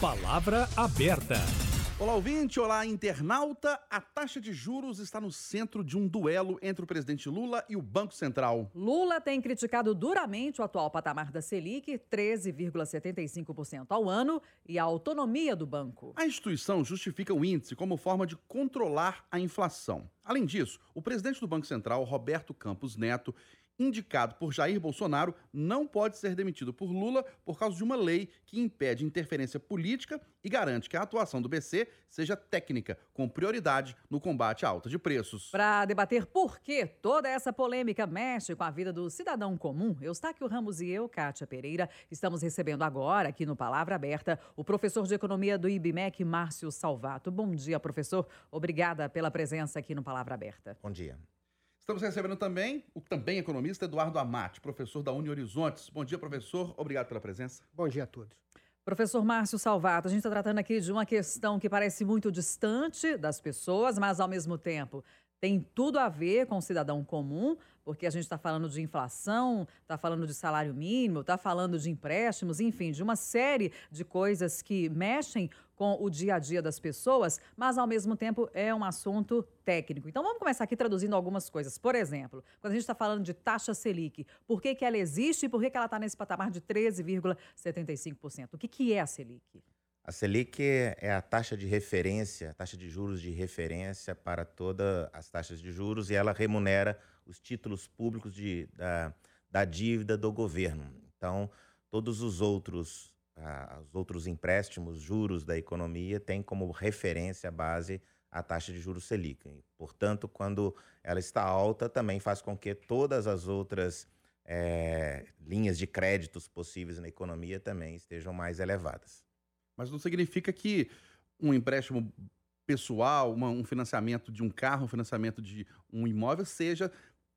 Palavra aberta. Olá, ouvinte, olá, internauta. A taxa de juros está no centro de um duelo entre o presidente Lula e o Banco Central. Lula tem criticado duramente o atual patamar da Selic, 13,75% ao ano, e a autonomia do banco. A instituição justifica o índice como forma de controlar a inflação. Além disso, o presidente do Banco Central, Roberto Campos Neto, indicado por Jair Bolsonaro, não pode ser demitido por Lula por causa de uma lei que impede interferência política e garante que a atuação do BC seja técnica, com prioridade no combate à alta de preços. Para debater por que toda essa polêmica mexe com a vida do cidadão comum, Eustáquio Ramos e eu, Kátia Pereira, estamos recebendo agora, aqui no Palavra Aberta, o professor de Economia do IBMEC, Márcio Salvato. Bom dia, professor. Obrigada pela presença aqui no Palavra Aberta. Bom dia. Estamos recebendo também o também economista Eduardo Amati, professor da Uni Horizontes. Bom dia, professor. Obrigado pela presença. Bom dia a todos. Professor Márcio Salvato, a gente está tratando aqui de uma questão que parece muito distante das pessoas, mas ao mesmo tempo tem tudo a ver com o cidadão comum, porque a gente está falando de inflação, está falando de salário mínimo, está falando de empréstimos, enfim, de uma série de coisas que mexem com o dia a dia das pessoas, mas ao mesmo tempo é um assunto técnico. Então vamos começar aqui traduzindo algumas coisas. Por exemplo, quando a gente está falando de taxa Selic, por que, que ela existe e por que, que ela está nesse patamar de 13,75%? O que, que é a Selic? A Selic é a taxa de referência, a taxa de juros de referência para todas as taxas de juros e ela remunera os títulos públicos de, da, da dívida do governo. Então, todos os outros, os outros empréstimos, juros da economia têm como referência base a taxa de juros Selic. Portanto, quando ela está alta, também faz com que todas as outras é, linhas de créditos possíveis na economia também estejam mais elevadas. Mas não significa que um empréstimo pessoal, uma, um financiamento de um carro, um financiamento de um imóvel seja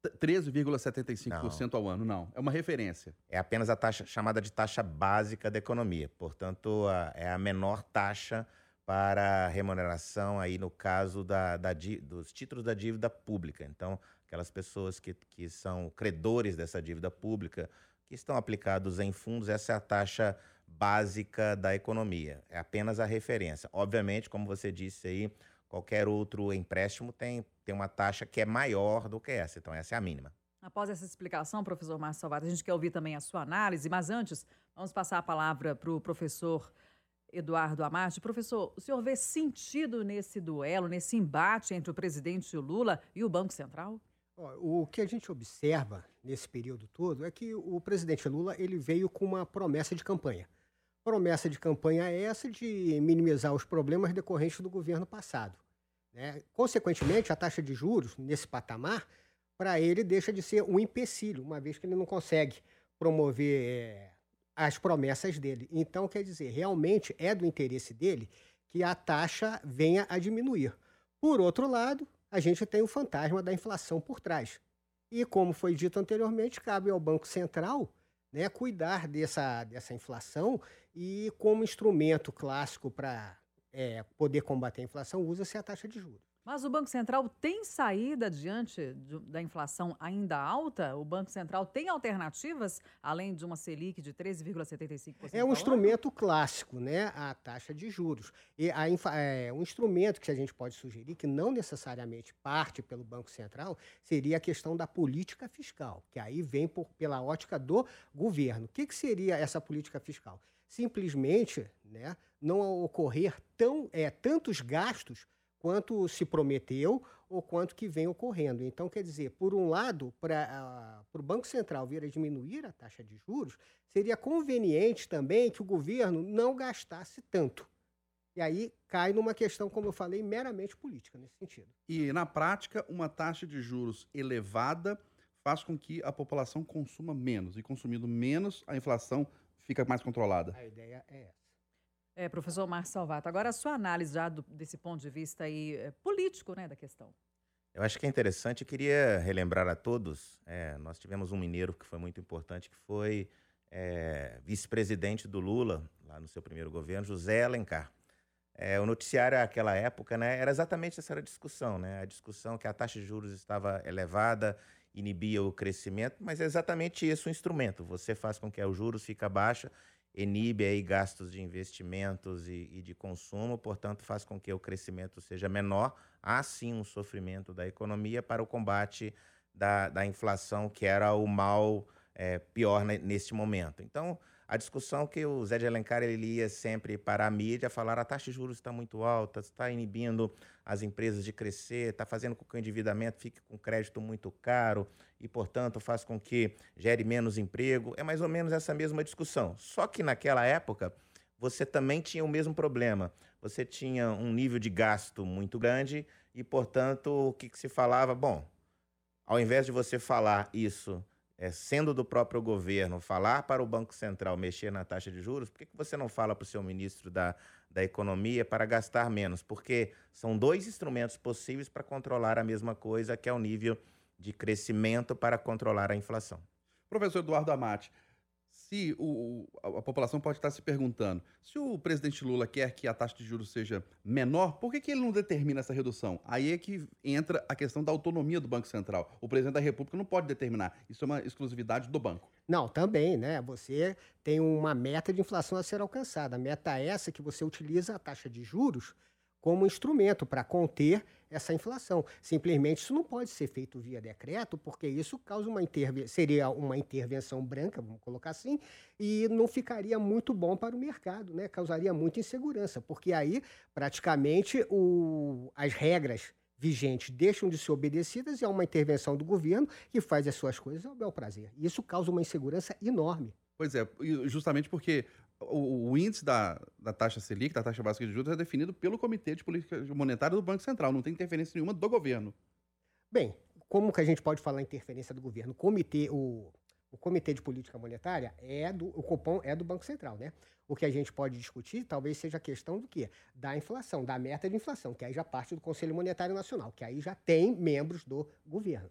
13,75% ao ano, não. É uma referência. É apenas a taxa chamada de taxa básica da economia. Portanto, a, é a menor taxa para remuneração aí no caso da, da, dos títulos da dívida pública. Então, aquelas pessoas que, que são credores dessa dívida pública, que estão aplicados em fundos, essa é a taxa básica da economia. É apenas a referência. Obviamente, como você disse aí, qualquer outro empréstimo tem, tem uma taxa que é maior do que essa. Então, essa é a mínima. Após essa explicação, professor Márcio Salvato, a gente quer ouvir também a sua análise, mas antes, vamos passar a palavra para o professor Eduardo Amarte. Professor, o senhor vê sentido nesse duelo, nesse embate entre o presidente Lula e o Banco Central? O que a gente observa nesse período todo é que o presidente Lula ele veio com uma promessa de campanha. Promessa de campanha é essa de minimizar os problemas decorrentes do governo passado. Né? Consequentemente, a taxa de juros nesse patamar, para ele, deixa de ser um empecilho, uma vez que ele não consegue promover é, as promessas dele. Então, quer dizer, realmente é do interesse dele que a taxa venha a diminuir. Por outro lado, a gente tem o fantasma da inflação por trás. E como foi dito anteriormente, cabe ao Banco Central né, cuidar dessa, dessa inflação e como instrumento clássico para é, poder combater a inflação usa-se a taxa de juros. Mas o Banco Central tem saída diante da inflação ainda alta? O Banco Central tem alternativas, além de uma Selic de 13,75%? É um instrumento clássico, né? A taxa de juros. E a, é, um instrumento que a gente pode sugerir, que não necessariamente parte pelo Banco Central, seria a questão da política fiscal, que aí vem por, pela ótica do governo. O que, que seria essa política fiscal? Simplesmente né, não ocorrer tão, é, tantos gastos quanto se prometeu ou quanto que vem ocorrendo. Então, quer dizer, por um lado, para uh, o Banco Central vir a diminuir a taxa de juros, seria conveniente também que o governo não gastasse tanto. E aí cai numa questão, como eu falei, meramente política nesse sentido. E, na prática, uma taxa de juros elevada faz com que a população consuma menos. E consumindo menos, a inflação fica mais controlada. A ideia é essa. É, professor Márcio Salvato, agora a sua análise já do, desse ponto de vista aí, é, político né, da questão. Eu acho que é interessante, queria relembrar a todos, é, nós tivemos um mineiro que foi muito importante, que foi é, vice-presidente do Lula, lá no seu primeiro governo, José Alencar. É, o noticiário naquela época né, era exatamente essa discussão, né, a discussão que a taxa de juros estava elevada, inibia o crescimento, mas é exatamente isso o instrumento, você faz com que os juros fiquem baixos inibe aí gastos de investimentos e, e, de consumo, portanto, faz com que o crescimento seja menor. Há sim um sofrimento da economia para o combate da, da inflação, que era o mal é, pior neste momento. Então, a discussão que o Zé de Alencar ele ia sempre para a mídia falar a taxa de juros está muito alta, está inibindo as empresas de crescer, está fazendo com que o endividamento fique com crédito muito caro e, portanto, faz com que gere menos emprego. É mais ou menos essa mesma discussão. Só que naquela época você também tinha o mesmo problema. Você tinha um nível de gasto muito grande e, portanto, o que, que se falava? Bom, ao invés de você falar isso é, sendo do próprio governo, falar para o Banco Central mexer na taxa de juros, por que, que você não fala para o seu ministro da, da Economia para gastar menos? Porque são dois instrumentos possíveis para controlar a mesma coisa, que é o nível de crescimento para controlar a inflação. Professor Eduardo Amati, se o, a população pode estar se perguntando, se o presidente Lula quer que a taxa de juros seja menor, por que, que ele não determina essa redução? Aí é que entra a questão da autonomia do Banco Central. O presidente da República não pode determinar. Isso é uma exclusividade do banco. Não, também, né? Você tem uma meta de inflação a ser alcançada. A meta é essa que você utiliza a taxa de juros como instrumento para conter essa inflação. Simplesmente isso não pode ser feito via decreto, porque isso causa uma seria uma intervenção branca, vamos colocar assim, e não ficaria muito bom para o mercado, né? Causaria muita insegurança, porque aí praticamente o, as regras vigentes deixam de ser obedecidas e há uma intervenção do governo que faz as suas coisas ao bel prazer. Isso causa uma insegurança enorme. Pois é, justamente porque o, o, índice da, da taxa Selic, da taxa básica de juros, é definido pelo Comitê de Política Monetária do Banco Central, não tem interferência nenhuma do governo. Bem, como que a gente pode falar interferência do governo? O comitê, o, o Comitê de Política Monetária é do, o Copom é do Banco Central, né? O que a gente pode discutir talvez seja a questão do quê? Da inflação, da meta de inflação, que aí já parte do Conselho Monetário Nacional, que aí já tem membros do governo.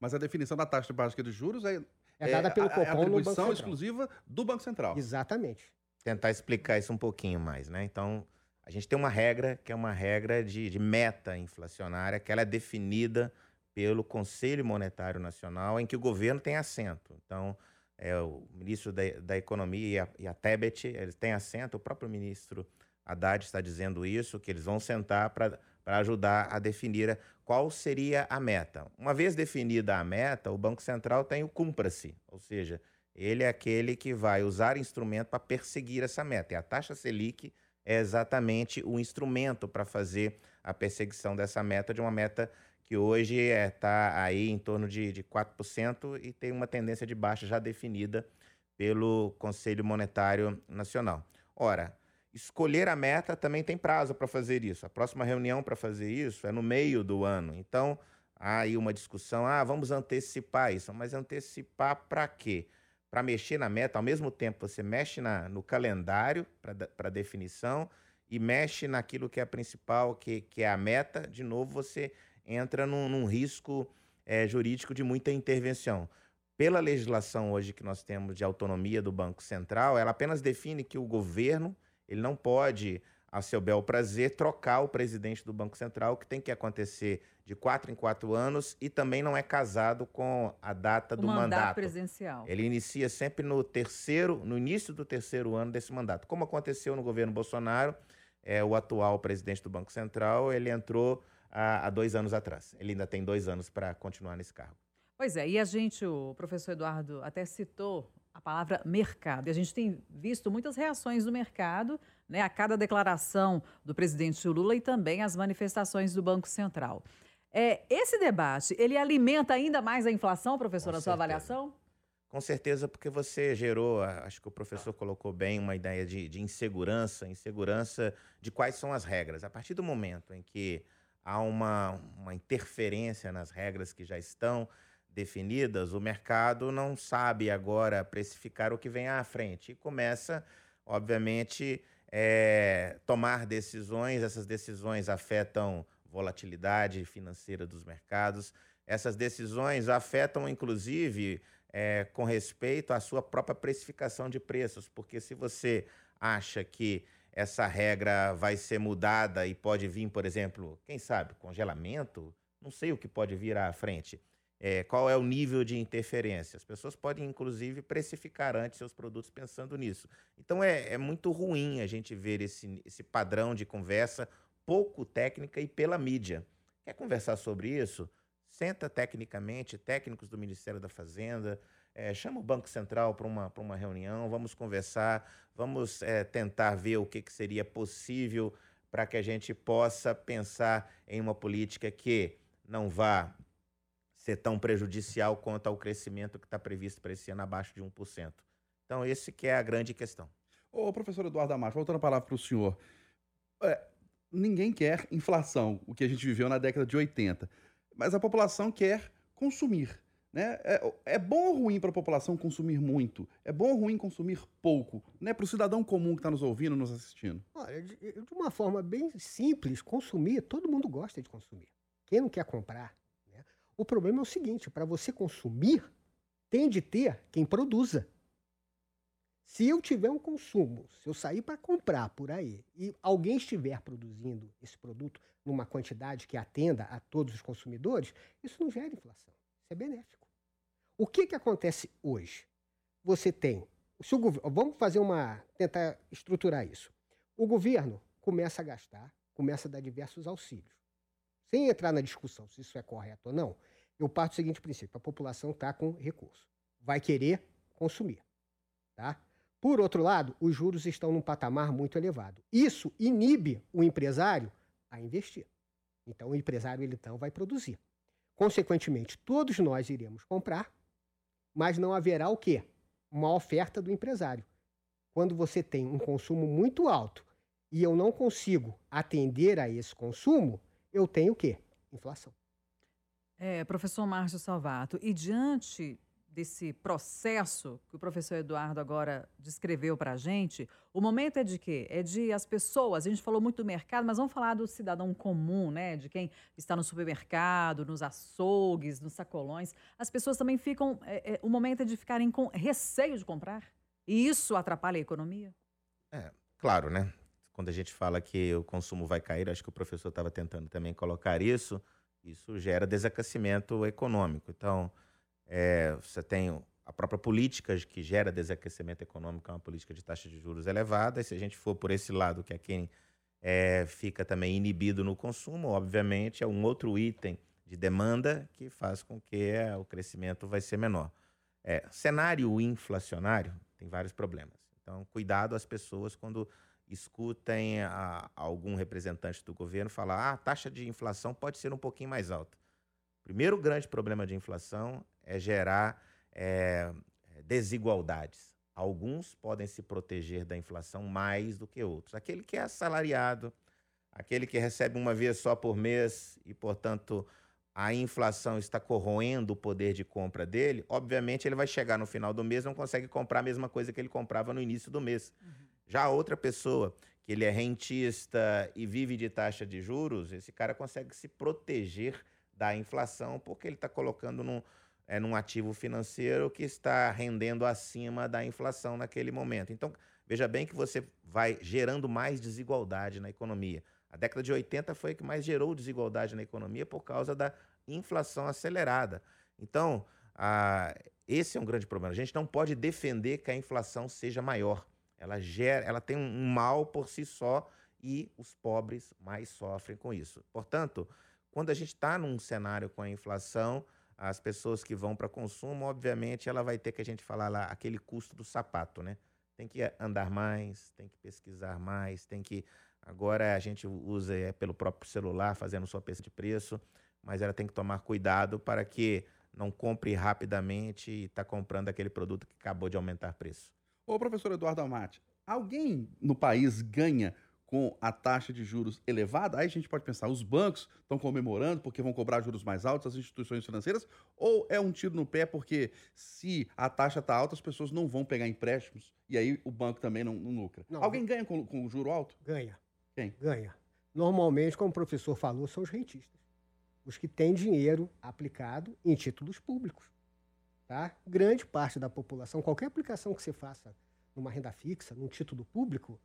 Mas a definição da taxa básica de juros é, é dada pelo Copom é a no Banco Central. exclusiva do Banco Central. Exatamente tentar explicar isso um pouquinho mais, né? Então, a gente tem uma regra que é uma regra de, de meta inflacionária, que ela é definida pelo Conselho Monetário Nacional, em que o governo tem assento. Então, é, o ministro da, da Economia e a, e a Tebet, eles têm assento, o próprio ministro Haddad está dizendo isso, que eles vão sentar para ajudar a definir qual seria a meta. Uma vez definida a meta, o Banco Central tem o cumpra-se, ou seja, ele é aquele que vai usar instrumento para perseguir essa meta. E a taxa Selic é exatamente o instrumento para fazer a perseguição dessa meta, de uma meta que hoje está é, tá aí em torno de, de 4% e tem uma tendência de baixa já definida pelo Conselho Monetário Nacional. Ora, escolher a meta também tem prazo para fazer isso. A próxima reunião para fazer isso é no meio do ano. Então, há aí uma discussão, ah, vamos antecipar isso. Mas antecipar para quê? Para mexer na meta, ao mesmo tempo você mexe na, no calendário para definição e mexe naquilo que é principal, que, que é a meta, de novo você entra num, num risco é, jurídico de muita intervenção. Pela legislação hoje que nós temos de autonomia do Banco Central, ela apenas define que o governo ele não pode a seu bel prazer, trocar o presidente do Banco Central, que tem que acontecer de quatro em quatro anos e também não é casado com a data o do mandato, mandato presidencial. Ele inicia sempre no terceiro, no início do terceiro ano desse mandato. Como aconteceu no governo Bolsonaro, é, o atual presidente do Banco Central, ele entrou há, há dois anos atrás. Ele ainda tem dois anos para continuar nesse cargo. Pois é, e a gente, o professor Eduardo até citou a palavra mercado. E a gente tem visto muitas reações do mercado né, a cada declaração do presidente Lula e também as manifestações do Banco Central. É, esse debate, ele alimenta ainda mais a inflação, professor, na sua avaliação? Com certeza, porque você gerou, acho que o professor colocou bem, uma ideia de, de insegurança, insegurança de quais são as regras. A partir do momento em que há uma, uma interferência nas regras que já estão definidas, o mercado não sabe agora precificar o que vem à frente e começa, obviamente, é, tomar decisões. Essas decisões afetam volatilidade financeira dos mercados. Essas decisões afetam, inclusive, é, com respeito à sua própria precificação de preços, porque se você acha que essa regra vai ser mudada e pode vir, por exemplo, quem sabe, congelamento, não sei o que pode vir à frente. É, qual é o nível de interferência? As pessoas podem, inclusive, precificar antes seus produtos pensando nisso. Então, é, é muito ruim a gente ver esse, esse padrão de conversa pouco técnica e pela mídia. Quer conversar sobre isso? Senta tecnicamente, técnicos do Ministério da Fazenda, é, chama o Banco Central para uma, uma reunião, vamos conversar, vamos é, tentar ver o que, que seria possível para que a gente possa pensar em uma política que não vá ser tão prejudicial quanto ao crescimento que está previsto para esse ano abaixo de 1%. Então, esse que é a grande questão. Ô, professor Eduardo Amacho, voltando a palavra para o senhor. É, ninguém quer inflação, o que a gente viveu na década de 80, mas a população quer consumir. Né? É, é bom ou ruim para a população consumir muito? É bom ou ruim consumir pouco? Né? Para o cidadão comum que está nos ouvindo, nos assistindo? Olha, de, de uma forma bem simples, consumir, todo mundo gosta de consumir. Quem não quer comprar? O problema é o seguinte: para você consumir, tem de ter quem produza. Se eu tiver um consumo, se eu sair para comprar por aí e alguém estiver produzindo esse produto numa quantidade que atenda a todos os consumidores, isso não gera inflação. Isso é benéfico. O que, que acontece hoje? Você tem. Se o, vamos fazer uma. tentar estruturar isso. O governo começa a gastar, começa a dar diversos auxílios. Sem entrar na discussão se isso é correto ou não, eu parto do seguinte princípio: a população está com recurso, vai querer consumir. Tá? Por outro lado, os juros estão num patamar muito elevado. Isso inibe o empresário a investir. Então, o empresário ele então vai produzir. Consequentemente, todos nós iremos comprar, mas não haverá o quê? Uma oferta do empresário. Quando você tem um consumo muito alto e eu não consigo atender a esse consumo, eu tenho o quê? Inflação. É, professor Márcio Salvato, e diante desse processo que o professor Eduardo agora descreveu para a gente, o momento é de quê? É de as pessoas, a gente falou muito do mercado, mas vamos falar do cidadão comum, né? De quem está no supermercado, nos açougues, nos sacolões. As pessoas também ficam, é, é, o momento é de ficarem com receio de comprar. E isso atrapalha a economia? É, claro, né? Quando a gente fala que o consumo vai cair, acho que o professor estava tentando também colocar isso, isso gera desaquecimento econômico. Então, é, você tem a própria política que gera desaquecimento econômico, é uma política de taxa de juros elevada. E se a gente for por esse lado, que é quem é, fica também inibido no consumo, obviamente é um outro item de demanda que faz com que é, o crescimento vai ser menor. É, cenário inflacionário tem vários problemas. Então, cuidado às pessoas quando escutem a, algum representante do governo falar ah, a taxa de inflação pode ser um pouquinho mais alta. Primeiro grande problema de inflação é gerar é, desigualdades. Alguns podem se proteger da inflação mais do que outros. Aquele que é assalariado, aquele que recebe uma vez só por mês e, portanto, a inflação está corroendo o poder de compra dele, obviamente ele vai chegar no final do mês não consegue comprar a mesma coisa que ele comprava no início do mês. Uhum. Já outra pessoa, que ele é rentista e vive de taxa de juros, esse cara consegue se proteger da inflação porque ele está colocando num, é, num ativo financeiro que está rendendo acima da inflação naquele momento. Então, veja bem que você vai gerando mais desigualdade na economia. A década de 80 foi a que mais gerou desigualdade na economia por causa da inflação acelerada. Então, a, esse é um grande problema. A gente não pode defender que a inflação seja maior. Ela, gera, ela tem um mal por si só e os pobres mais sofrem com isso. Portanto, quando a gente está num cenário com a inflação, as pessoas que vão para consumo, obviamente, ela vai ter que a gente falar lá aquele custo do sapato, né? Tem que andar mais, tem que pesquisar mais, tem que agora a gente usa é, pelo próprio celular fazendo sua pesquisa de preço, mas ela tem que tomar cuidado para que não compre rapidamente e está comprando aquele produto que acabou de aumentar preço. Ô, professor Eduardo Amati, alguém no país ganha com a taxa de juros elevada, aí a gente pode pensar, os bancos estão comemorando porque vão cobrar juros mais altos, as instituições financeiras, ou é um tiro no pé porque se a taxa está alta, as pessoas não vão pegar empréstimos e aí o banco também não, não lucra. Não, Alguém ganha com, com o juro alto? Ganha. Quem? Ganha. Normalmente, como o professor falou, são os rentistas. Os que têm dinheiro aplicado em títulos públicos. Tá? Grande parte da população, qualquer aplicação que você faça numa renda fixa, num título público,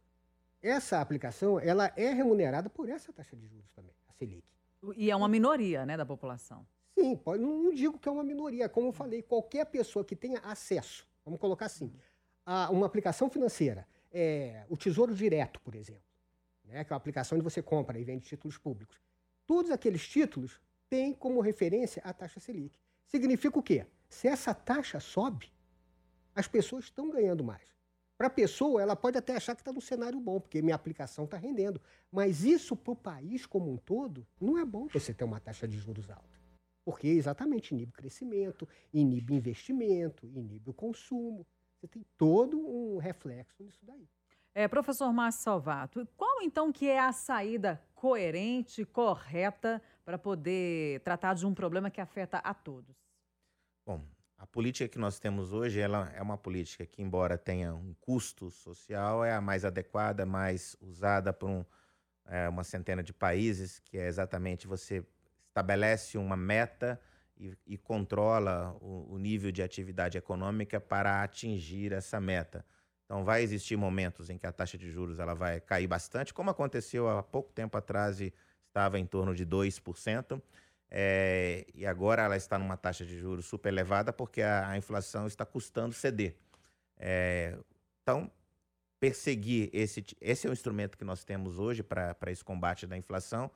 essa aplicação ela é remunerada por essa taxa de juros também, a Selic. E é uma minoria né, da população. Sim, pode, não, digo que é uma minoria. Como eu falei, qualquer pessoa que tenha acesso, vamos colocar assim, a uma aplicação financeira, é, o Tesouro Direto, por exemplo, né, que é uma aplicação onde você compra e vende títulos públicos. Todos aqueles títulos têm como referência a taxa Selic. Significa o quê? Se essa taxa sobe, as pessoas estão ganhando mais. Para a pessoa, ela pode até achar que está num cenário bom, porque minha aplicação está rendendo. Mas isso para o país como um todo, não é bom você ter uma taxa de juros alta. Porque exatamente inibe crescimento, inibe investimento, inibe o consumo. Você tem todo um reflexo nisso daí. É, professor Márcio Salvato, qual então que é a saída coerente, correta, para poder tratar de um problema que afeta a todos? Bom, a política que nós temos hoje ela é uma política que, embora tenha um custo social, é a mais adequada, mais usada por um, é, uma centena de países, que é exatamente você estabelece uma meta e, e controla o, o nível de atividade econômica para atingir essa meta. Então, vai existir momentos em que a taxa de juros ela vai cair bastante, como aconteceu há pouco tempo atrás e estava em torno de 2%. É, e agora ela está numa taxa de juros super elevada porque a, a inflação está custando ceder. É, então, perseguir esse, esse é o instrumento que nós temos hoje para esse combate da inflação.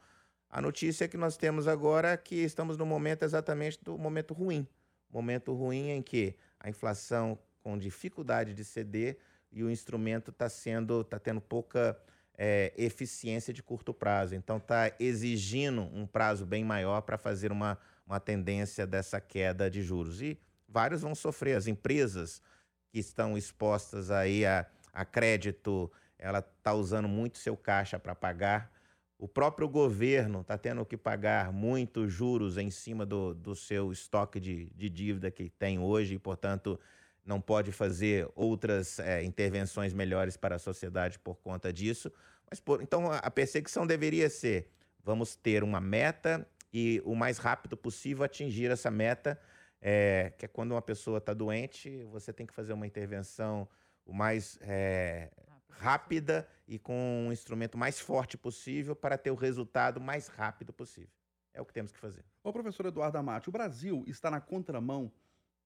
A notícia que nós temos agora é que estamos no momento exatamente do momento ruim. Momento ruim em que a inflação com dificuldade de ceder e o instrumento está sendo, está tendo pouca é, eficiência de curto prazo. Então, está exigindo um prazo bem maior para fazer uma, uma tendência dessa queda de juros. E vários vão sofrer. As empresas que estão expostas aí a, a crédito, ela está usando muito seu caixa para pagar. O próprio governo está tendo que pagar muitos juros em cima do, do seu estoque de, de dívida que tem hoje e, portanto, não pode fazer outras é, intervenções melhores para a sociedade por conta disso. Mas por, então a perseguição deveria ser: vamos ter uma meta e o mais rápido possível atingir essa meta, é, que é quando uma pessoa está doente, você tem que fazer uma intervenção o mais é, rápida e com um instrumento mais forte possível para ter o resultado mais rápido possível. É o que temos que fazer. Ô, professor Eduardo Amati, o Brasil está na contramão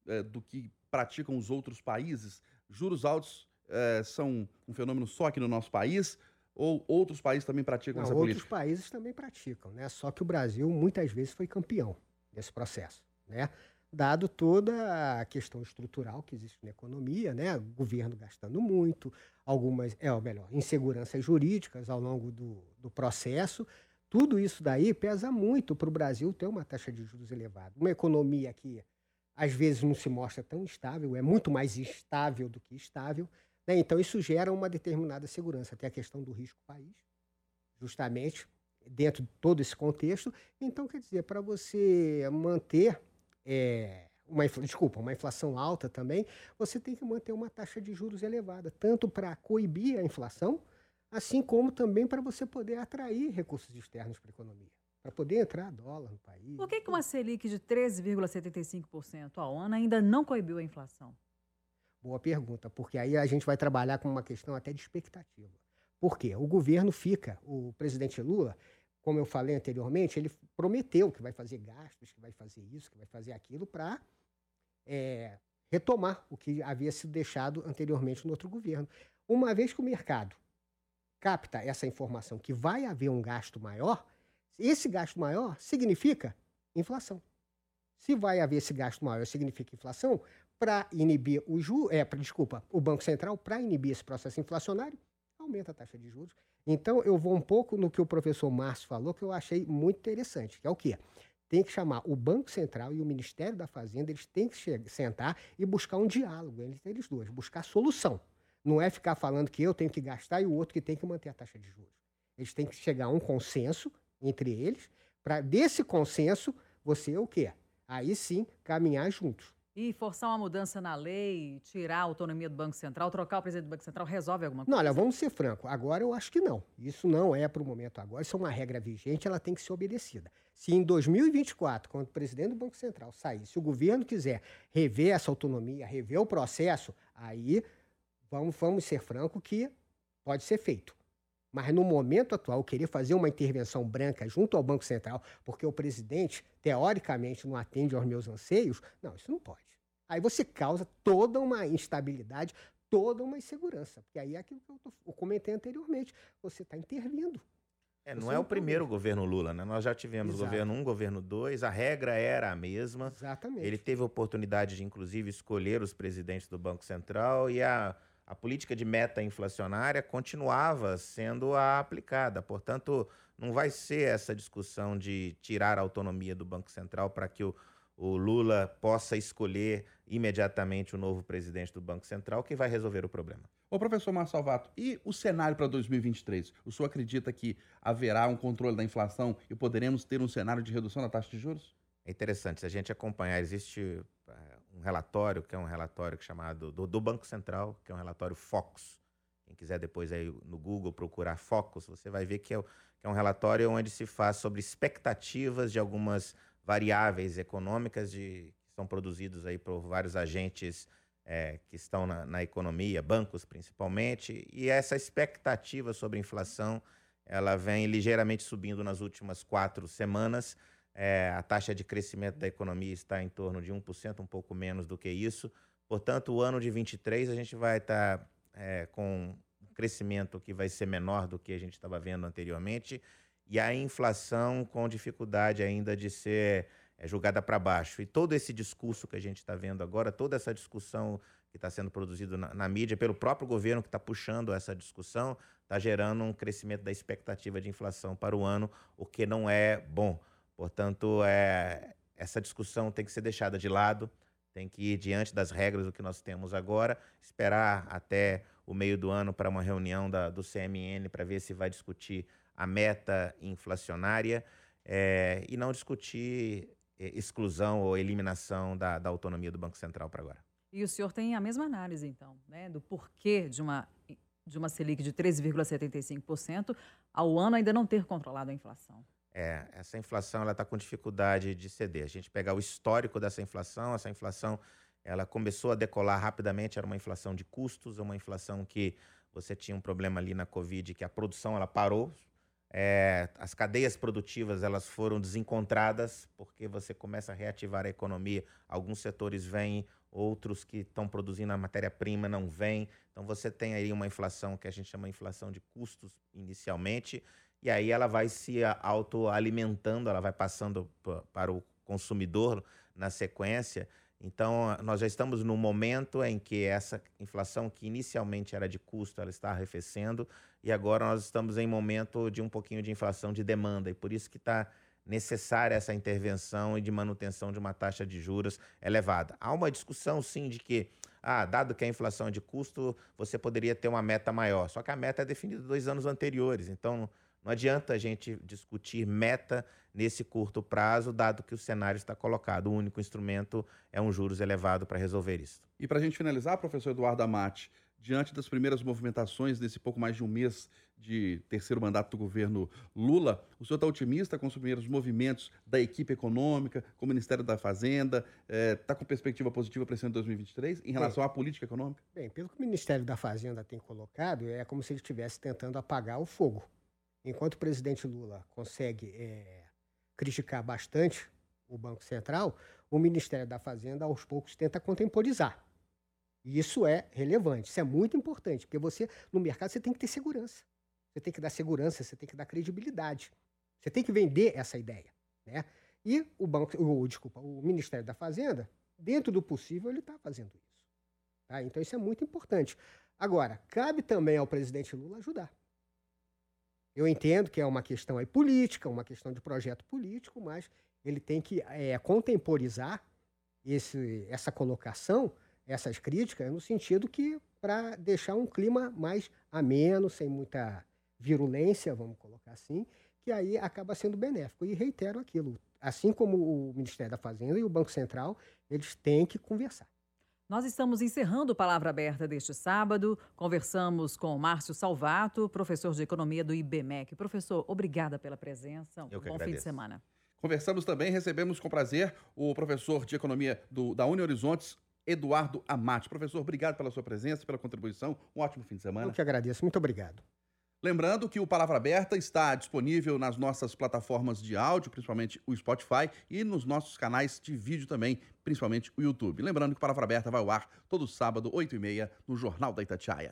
é, do que praticam os outros países? Juros altos é, são um fenômeno só aqui no nosso país? Ou outros países também praticam Não, essa outros política? Outros países também praticam, né? Só que o Brasil muitas vezes foi campeão nesse processo, né? Dado toda a questão estrutural que existe na economia, né? O governo gastando muito, algumas, é ou melhor, inseguranças jurídicas ao longo do, do processo. Tudo isso daí pesa muito para o Brasil ter uma taxa de juros elevada. Uma economia que às vezes não se mostra tão estável, é muito mais instável do que estável. Né? Então, isso gera uma determinada segurança. Tem a questão do risco país, justamente dentro de todo esse contexto. Então, quer dizer, para você manter é, uma, desculpa, uma inflação alta também, você tem que manter uma taxa de juros elevada, tanto para coibir a inflação, assim como também para você poder atrair recursos externos para a economia para poder entrar dólar no país. Por que, que uma Selic de 13,75% ao ano ainda não coibiu a inflação? Boa pergunta, porque aí a gente vai trabalhar com uma questão até de expectativa. Por quê? O governo fica, o presidente Lula, como eu falei anteriormente, ele prometeu que vai fazer gastos, que vai fazer isso, que vai fazer aquilo para é, retomar o que havia sido deixado anteriormente no outro governo. Uma vez que o mercado capta essa informação que vai haver um gasto maior, esse gasto maior significa inflação. Se vai haver esse gasto maior, significa inflação, para inibir o juros, é, pra, desculpa, o Banco Central, para inibir esse processo inflacionário, aumenta a taxa de juros. Então, eu vou um pouco no que o professor Márcio falou, que eu achei muito interessante, que é o quê? Tem que chamar o Banco Central e o Ministério da Fazenda, eles têm que sentar e buscar um diálogo entre eles dois, buscar solução. Não é ficar falando que eu tenho que gastar e o outro que tem que manter a taxa de juros. Eles têm que chegar a um consenso entre eles, para desse consenso você o quê? Aí sim caminhar juntos. E forçar uma mudança na lei, tirar a autonomia do Banco Central, trocar o presidente do Banco Central, resolve alguma coisa? Não, olha, vamos ser franco. Agora eu acho que não. Isso não é para o momento agora. Isso é uma regra vigente, ela tem que ser obedecida. Se em 2024, quando o presidente do Banco Central sair, se o governo quiser rever essa autonomia, rever o processo, aí vamos, vamos ser franco que pode ser feito. Mas no momento atual, querer fazer uma intervenção branca junto ao Banco Central, porque o presidente, teoricamente, não atende aos meus anseios, não, isso não pode. Aí você causa toda uma instabilidade, toda uma insegurança. Porque aí é aquilo que eu, tô, eu comentei anteriormente. Você está intervindo. É, não é o primeiro governo Lula, né? Nós já tivemos Exato. governo 1, governo 2, a regra era a mesma. Exatamente. Ele teve a oportunidade de, inclusive, escolher os presidentes do Banco Central e a, a política de meta inflacionária continuava sendo a aplicada. Portanto, não vai ser essa discussão de tirar a autonomia do Banco Central para que o, o Lula possa escolher imediatamente o novo presidente do Banco Central que vai resolver o problema. Ô, professor Marcos Salvato, e o cenário para 2023? O senhor acredita que haverá um controle da inflação e poderemos ter um cenário de redução da taxa de juros? É interessante, se a gente acompanhar, existe um relatório, que é um relatório chamado do, do, Banco Central, que é um relatório Focus. Quem quiser depois aí no Google procurar Focus, você vai ver que é, que é um relatório onde se faz sobre expectativas de algumas variáveis econômicas de, que são produzidos aí por vários agentes é, que estão na, na, economia, bancos principalmente, e essa expectativa sobre inflação ela vem ligeiramente subindo nas últimas quatro semanas. É, a taxa de crescimento da economia está em torno de 1%, um pouco menos do que isso. Portanto, o ano de 23 a gente vai estar tá, é, com um crescimento que vai ser menor do que a gente estava vendo anteriormente, e a inflação com dificuldade ainda de ser é julgada para baixo. E todo esse discurso que a gente está vendo agora, toda essa discussão que está sendo produzida na, na, mídia, pelo próprio governo que está puxando essa discussão, está gerando um crescimento da expectativa de inflação para o ano, o que não é bom. Portanto, é, essa discussão tem que ser deixada de lado, tem que ir diante das regras do que nós temos agora, esperar até o meio do ano para uma reunião da, do CMN para ver se vai discutir a meta inflacionária é, e não discutir exclusão ou eliminação da, da autonomia do Banco Central para agora. E o senhor tem a mesma análise, então, né, do porquê de uma, de uma Selic de 13,75% ao ano ainda não ter controlado a inflação? É, essa inflação ela está com dificuldade de ceder. A gente pegar o histórico dessa inflação, essa inflação ela começou a decolar rapidamente, era uma inflação de custos, uma inflação que você tinha um problema ali na Covid, que a produção ela parou, é, as cadeias produtivas elas foram desencontradas porque você começa a reativar a economia. Alguns setores vêm, outros que estão produzindo a matéria-prima não vêm. Então você tem aí uma inflação que a gente chama de inflação de custos inicialmente, e aí ela vai se autoalimentando, ela vai passando para o consumidor na sequência. Então, nós já estamos no momento em que essa inflação, que inicialmente era de custo, ela está arrefecendo, e agora nós estamos em momento de um pouquinho de inflação de demanda, e por isso que está necessária essa intervenção e de manutenção de uma taxa de juros elevada. Há uma discussão, sim, de que, ah, dado que a inflação é de custo, você poderia ter uma meta maior. Só que a meta é definida dois anos anteriores, então não adianta a gente discutir meta nesse curto prazo, dado que o cenário está colocado. O único instrumento é um juros elevado para resolver isso. E para a gente finalizar, professor Eduardo Amati, diante das primeiras movimentações desse pouco mais de um mês de terceiro mandato do governo Lula, o senhor está otimista com os primeiros movimentos da equipe econômica, com o Ministério da Fazenda? Está é, com perspectiva positiva para esse ano de 2023 em relação Bem, à política econômica? Bem, pelo que o Ministério da Fazenda tem colocado, é como se ele estivesse tentando apagar o fogo. Enquanto o presidente Lula consegue é, criticar bastante o Banco Central, o Ministério da Fazenda, aos poucos, tenta contemporizar. E isso é relevante, isso é muito importante, porque você, no mercado, você tem que ter segurança. Você tem que dar segurança, você tem que dar credibilidade. Você tem que vender essa ideia. Né? E o banco, o, desculpa, o Ministério da Fazenda, dentro do possível, ele está fazendo isso. Tá? Então isso é muito importante. Agora, cabe também ao presidente Lula ajudar. Eu entendo que é uma questão aí política, uma questão de projeto político, mas ele tem que é, contemporizar esse, essa colocação, essas críticas, no sentido que para deixar um clima mais ameno, sem muita virulência, vamos colocar assim, que aí acaba sendo benéfico. E reitero aquilo, assim como o Ministério da Fazenda e o Banco Central, eles têm que conversar. Nós estamos encerrando Palavra Aberta deste sábado. Conversamos com Márcio Salvato, professor de Economia do IBMEC. Professor, obrigada pela presença. Um Eu que bom agradeço. fim de semana. Conversamos também, recebemos com prazer o professor de Economia do, da Uni Horizontes, Eduardo Amati. Professor, obrigado pela sua presença, pela contribuição. Um ótimo fim de semana. Eu que agradeço. Muito obrigado. Lembrando que o Palavra Aberta está disponível nas nossas plataformas de áudio, principalmente o Spotify, e nos nossos canais de vídeo também, principalmente o YouTube. Lembrando que o Palavra Aberta vai ao ar todo sábado, 8h30, no Jornal da Itatiaia.